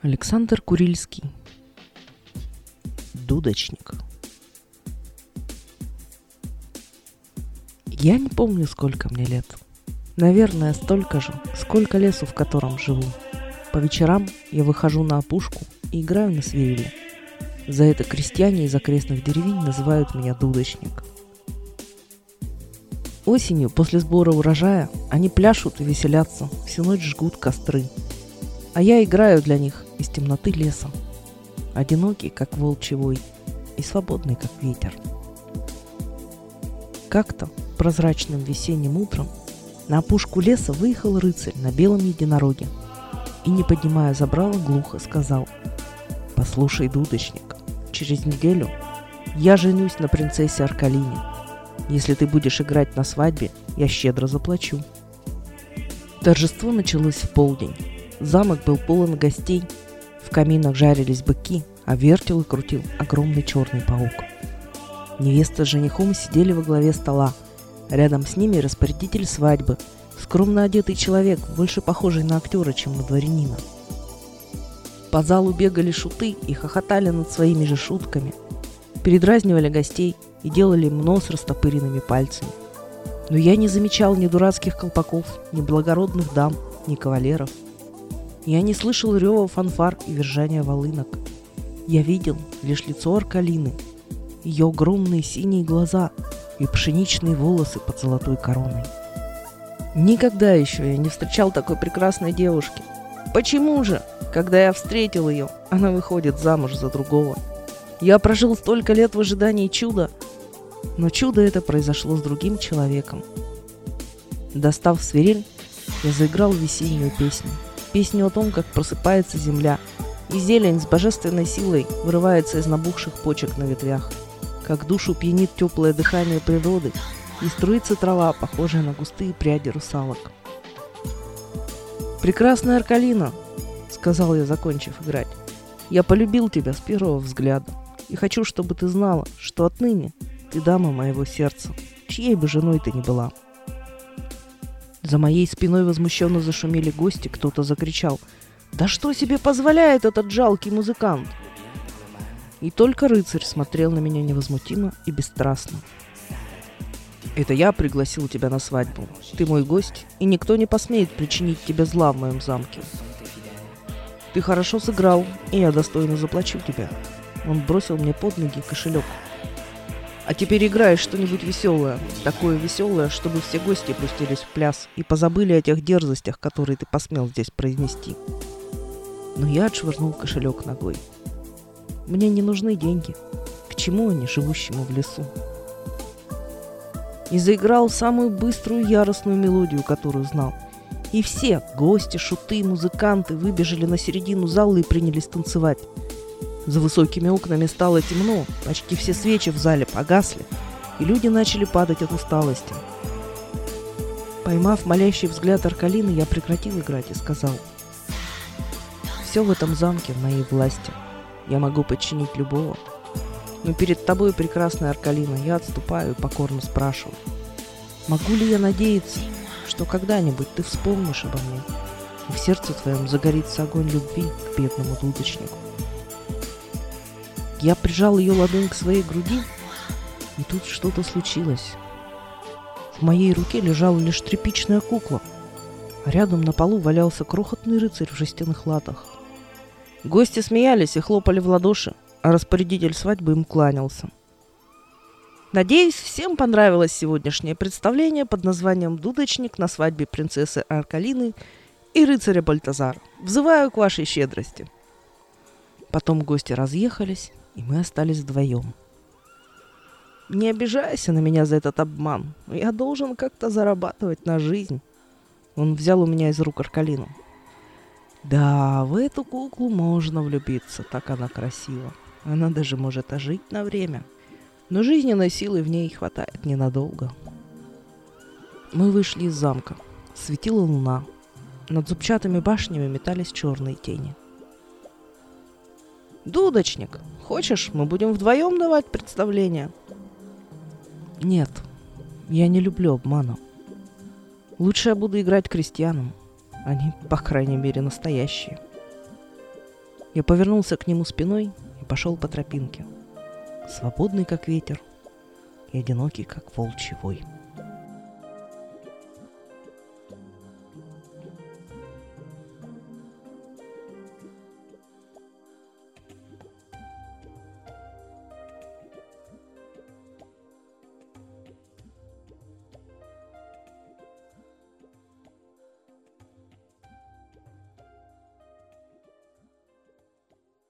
Александр Курильский. Дудочник. Я не помню, сколько мне лет. Наверное, столько же, сколько лесу, в котором живу. По вечерам я выхожу на опушку и играю на свирели. За это крестьяне из окрестных деревень называют меня дудочник. Осенью, после сбора урожая, они пляшут и веселятся, всю ночь жгут костры. А я играю для них из темноты леса. Одинокий, как волчий и свободный, как ветер. Как-то прозрачным весенним утром на опушку леса выехал рыцарь на белом единороге и, не поднимая забрала, глухо сказал «Послушай, дудочник, через неделю я женюсь на принцессе Аркалине. Если ты будешь играть на свадьбе, я щедро заплачу». Торжество началось в полдень. Замок был полон гостей – в каминах жарились быки, а вертел и крутил огромный черный паук. Невеста с женихом сидели во главе стола. Рядом с ними распорядитель свадьбы, скромно одетый человек, больше похожий на актера, чем на дворянина. По залу бегали шуты и хохотали над своими же шутками, передразнивали гостей и делали им нос растопыренными пальцами. Но я не замечал ни дурацких колпаков, ни благородных дам, ни кавалеров – я не слышал рева фанфар и вержания волынок. Я видел лишь лицо Аркалины, ее огромные синие глаза и пшеничные волосы под золотой короной. Никогда еще я не встречал такой прекрасной девушки. Почему же, когда я встретил ее, она выходит замуж за другого? Я прожил столько лет в ожидании чуда, но чудо это произошло с другим человеком. Достав свирель, я заиграл весеннюю песню – песню о том, как просыпается земля, и зелень с божественной силой вырывается из набухших почек на ветвях, как душу пьянит теплое дыхание природы, и струится трава, похожая на густые пряди русалок. «Прекрасная Аркалина!» — сказал я, закончив играть. «Я полюбил тебя с первого взгляда, и хочу, чтобы ты знала, что отныне ты дама моего сердца, чьей бы женой ты ни была». За моей спиной возмущенно зашумели гости, кто-то закричал «Да что себе позволяет этот жалкий музыкант?» И только рыцарь смотрел на меня невозмутимо и бесстрастно. «Это я пригласил тебя на свадьбу. Ты мой гость, и никто не посмеет причинить тебе зла в моем замке. Ты хорошо сыграл, и я достойно заплачу тебя». Он бросил мне под ноги кошелек – а теперь играешь что-нибудь веселое. Такое веселое, чтобы все гости пустились в пляс и позабыли о тех дерзостях, которые ты посмел здесь произнести. Но я отшвырнул кошелек ногой. Мне не нужны деньги. К чему они, живущему в лесу? И заиграл самую быструю яростную мелодию, которую знал. И все, гости, шуты, музыканты, выбежали на середину зала и принялись танцевать. За высокими окнами стало темно, почти все свечи в зале погасли, и люди начали падать от усталости. Поймав молящий взгляд Аркалины, я прекратил играть и сказал, «Все в этом замке в моей власти. Я могу подчинить любого. Но перед тобой, прекрасная Аркалина, я отступаю и покорно спрашиваю, могу ли я надеяться, что когда-нибудь ты вспомнишь обо мне, и в сердце твоем загорится огонь любви к бедному дудочнику?» Я прижал ее ладонь к своей груди, и тут что-то случилось. В моей руке лежала лишь тряпичная кукла, а рядом на полу валялся крохотный рыцарь в жестяных латах. Гости смеялись и хлопали в ладоши, а распорядитель свадьбы им кланялся. Надеюсь, всем понравилось сегодняшнее представление под названием «Дудочник на свадьбе принцессы Аркалины и рыцаря Бальтазара. Взываю к вашей щедрости». Потом гости разъехались, и мы остались вдвоем. Не обижайся на меня за этот обман. Я должен как-то зарабатывать на жизнь. Он взял у меня из рук Аркалину. Да, в эту куклу можно влюбиться, так она красива. Она даже может ожить на время. Но жизненной силы в ней хватает ненадолго. Мы вышли из замка. Светила луна. Над зубчатыми башнями метались черные тени. «Дудочник, хочешь, мы будем вдвоем давать представление?» «Нет, я не люблю обмана. Лучше я буду играть крестьянам. Они, по крайней мере, настоящие». Я повернулся к нему спиной и пошел по тропинке, свободный как ветер и одинокий как волчий вой.